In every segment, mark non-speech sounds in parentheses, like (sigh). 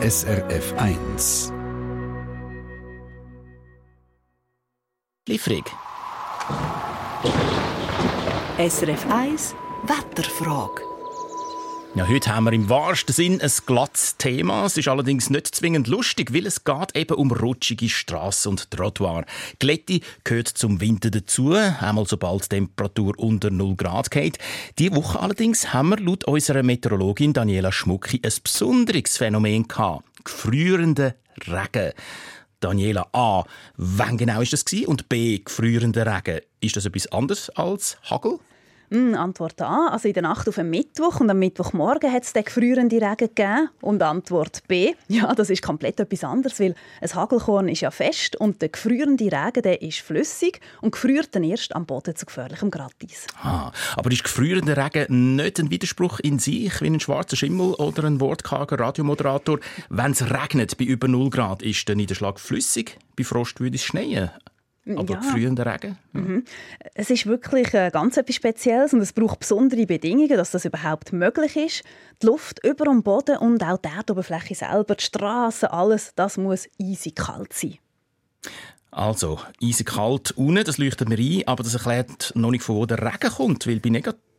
SRF 1. Liefrig. SRF 1 Wetterfrage. Ja, heute haben wir im wahrsten Sinn ein glattes Thema. Es ist allerdings nicht zwingend lustig, weil es geht eben um rutschige Straßen und Trottoir. Glätte gehört zum Winter dazu, einmal sobald die Temperatur unter 0 Grad geht. Diese Woche allerdings haben wir laut unserer Meteorologin Daniela Schmucki ein besonderes Phänomen gehabt. Gefrierende Regen. Daniela A. Wann genau ist das Und B. Gefrierende Regen. Ist das etwas anderes als Hagel? Hm, Antwort A. Also in der Nacht auf den Mittwoch und am Mittwochmorgen hat es den gefrierenden Regen gegeben. Und Antwort B. (laughs) Ja, das ist komplett etwas anderes, weil ein Hagelkorn ist ja fest und der gefrierende Regen der ist flüssig und gefriert dann erst am Boden zu gefährlichem Gratis. Ah, aber ist gefrierender Regen nicht ein Widerspruch in sich, wie ein schwarzer Schimmel oder ein wortkarger Radiomoderator? Wenn es regnet bei über 0 Grad, ist der Niederschlag flüssig? Bei Frost würde es schneien. Aber ja. frühender Regen? Mhm. Es ist wirklich äh, ganz etwas Spezielles und es braucht besondere Bedingungen, dass das überhaupt möglich ist. Die Luft über dem Boden und auch die Erdoberfläche selber, die Straßen, alles, das muss eisig kalt sein. Also, eisig kalt unten, das leuchtet mir ein, aber das erklärt noch nicht, von wo der Regen kommt, weil bei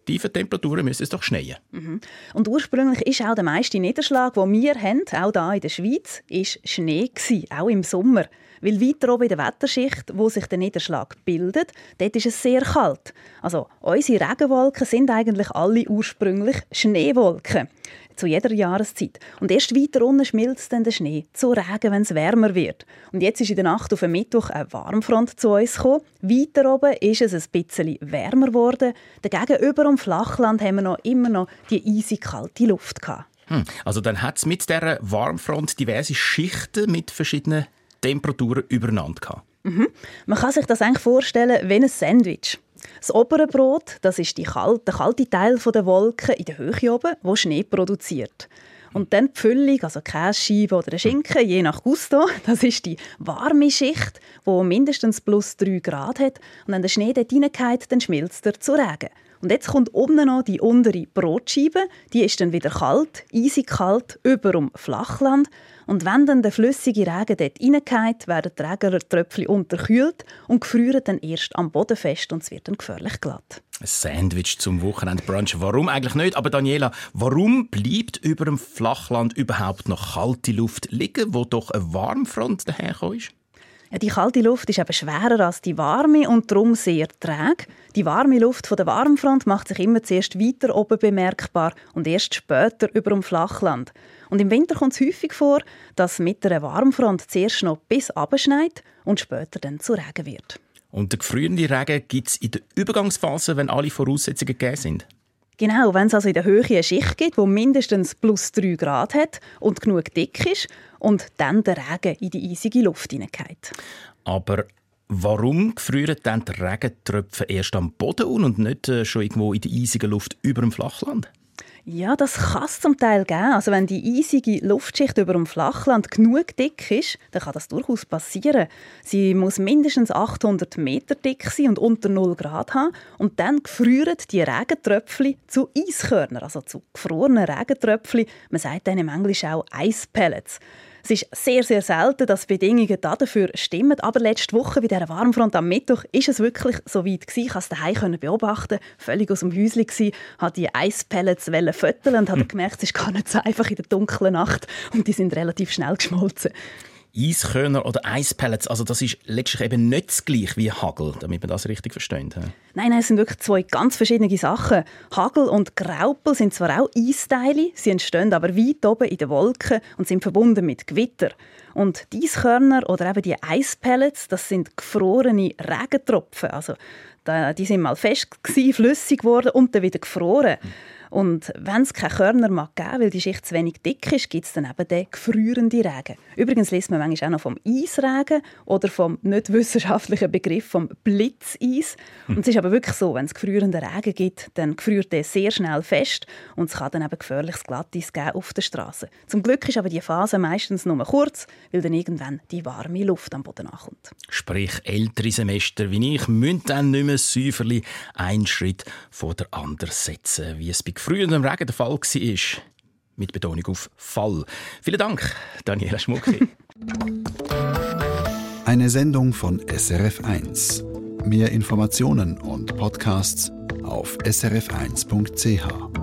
negativen Temperaturen müsste es doch schneien. Mhm. Und ursprünglich ist auch der meiste Niederschlag, den wir haben, auch hier in der Schweiz, ist Schnee gewesen, auch im Sommer. Weil weiter oben in der Wetterschicht, wo sich der Niederschlag bildet, dort ist es sehr kalt. Also unsere Regenwolken sind eigentlich alle ursprünglich Schneewolken zu jeder Jahreszeit. Und erst weiter unten schmilzt dann der Schnee zu Regen, wenn es wärmer wird. Und jetzt ist in der Nacht auf den Mittwoch eine Warmfront zu uns gekommen. Weiter oben ist es ein bisschen wärmer geworden. Dagegen über dem Flachland haben wir noch immer noch die eisig kalte Luft gehabt. Hm. Also dann hat es mit der Warmfront diverse Schichten mit verschiedenen Temperaturen übereinander gehabt. Mhm. Man kann sich das eigentlich vorstellen wie ein Sandwich. Das obere Brot, das ist kalte, der kalte Teil der Wolke in der Höhe oben, wo Schnee produziert. Und dann die Füllung, also Käsescheibe oder Schinken, je nach Gusto, (laughs) das ist die warme Schicht, wo mindestens plus 3 Grad hat. Und wenn der Schnee dort reingeht, dann schmilzt er zu Regen. Und jetzt kommt oben noch die untere Brotscheibe, die ist dann wieder kalt, eisig kalt, über um Flachland. Und wenn dann der flüssige Regen dort reingeht, werden die Regentröpfchen unterkühlt und gefrieren dann erst am Boden fest und es wird dann gefährlich glatt. Ein Sandwich zum Wochenendbrunch. Warum eigentlich nicht? Aber Daniela, warum bleibt über dem Flachland überhaupt noch kalte Luft liegen, wo doch eine Warmfront daherkommt? Die kalte Luft ist eben schwerer als die warme und darum sehr träge. Die warme Luft von der Warmfront macht sich immer zuerst weiter oben bemerkbar und erst später über dem Flachland. Und im Winter kommt es häufig vor, dass mit einer Warmfront zuerst noch bis abschneit und später dann zu Regen wird. Und der gefrierende Regen gibt es in der Übergangsphase, wenn alle Voraussetzungen gegeben sind? Genau, wenn es also in der Höhe eine Schicht gibt, die mindestens plus 3 Grad hat und genug dick ist und dann der Regen in die eisige Luft hineingeht. Aber warum gefrieren dann die Regentröpfe erst am Boden und nicht äh, schon irgendwo in der eisigen Luft über dem Flachland? Ja, das kann es zum Teil geben. Also wenn die eisige Luftschicht über dem Flachland genug dick ist, dann kann das durchaus passieren. Sie muss mindestens 800 Meter dick sein und unter 0 Grad haben. Und dann gefrieren die Regentröpfchen zu Eiskörnern, also zu gefrorenen Regentröpfchen. Man sagt dann im Englischen auch Ice Pellets. Es ist sehr, sehr selten, dass Bedingungen dafür stimmen. Aber letzte Woche bei dieser Warmfront am Mittwoch ist es wirklich so weit gewesen. Ich konnte es daheim beobachten, völlig aus dem Häuschen gsi, hat die Eispellets föteln und habe gemerkt, es ist gar nicht so einfach in der dunklen Nacht und die sind relativ schnell geschmolzen. Eiskörner oder Eispellets, also das ist letztlich eben nicht das gleiche wie Hagel, damit man das richtig versteht. Nein, nein, es sind wirklich zwei ganz verschiedene Sachen. Hagel und Graupel sind zwar auch Eisteile, sie entstehen aber weit oben in den Wolken und sind verbunden mit Gewitter. Und die Eiskörner oder eben die Eispellets, das sind gefrorene Regentropfen. Also die sind mal fest gewesen, flüssig geworden und dann wieder gefroren. Mhm. Und wenn es keine Körner mag geben, weil die Schicht zu wenig dick ist, gibt es dann eben den gefrierenden Regen. Übrigens liest man manchmal auch noch vom Eisregen oder vom nicht wissenschaftlichen Begriff vom Blitzeis. Hm. Und es ist aber wirklich so, wenn es gefrierenden Regen gibt, dann gefriert der sehr schnell fest und es kann dann eben gefährliches Glatteis geben auf der Straße. Zum Glück ist aber die Phase meistens nur kurz, weil dann irgendwann die warme Luft am Boden ankommt. Sprich, ältere Semester wie ich müssen dann nicht mehr säuferli einen Schritt vor der anderen setzen, wie es bei früher im Regen der Fall war. mit Betonung auf Fall. Vielen Dank, Daniela Schmucki. (laughs) Eine Sendung von SRF1. Mehr Informationen und Podcasts auf srf1.ch.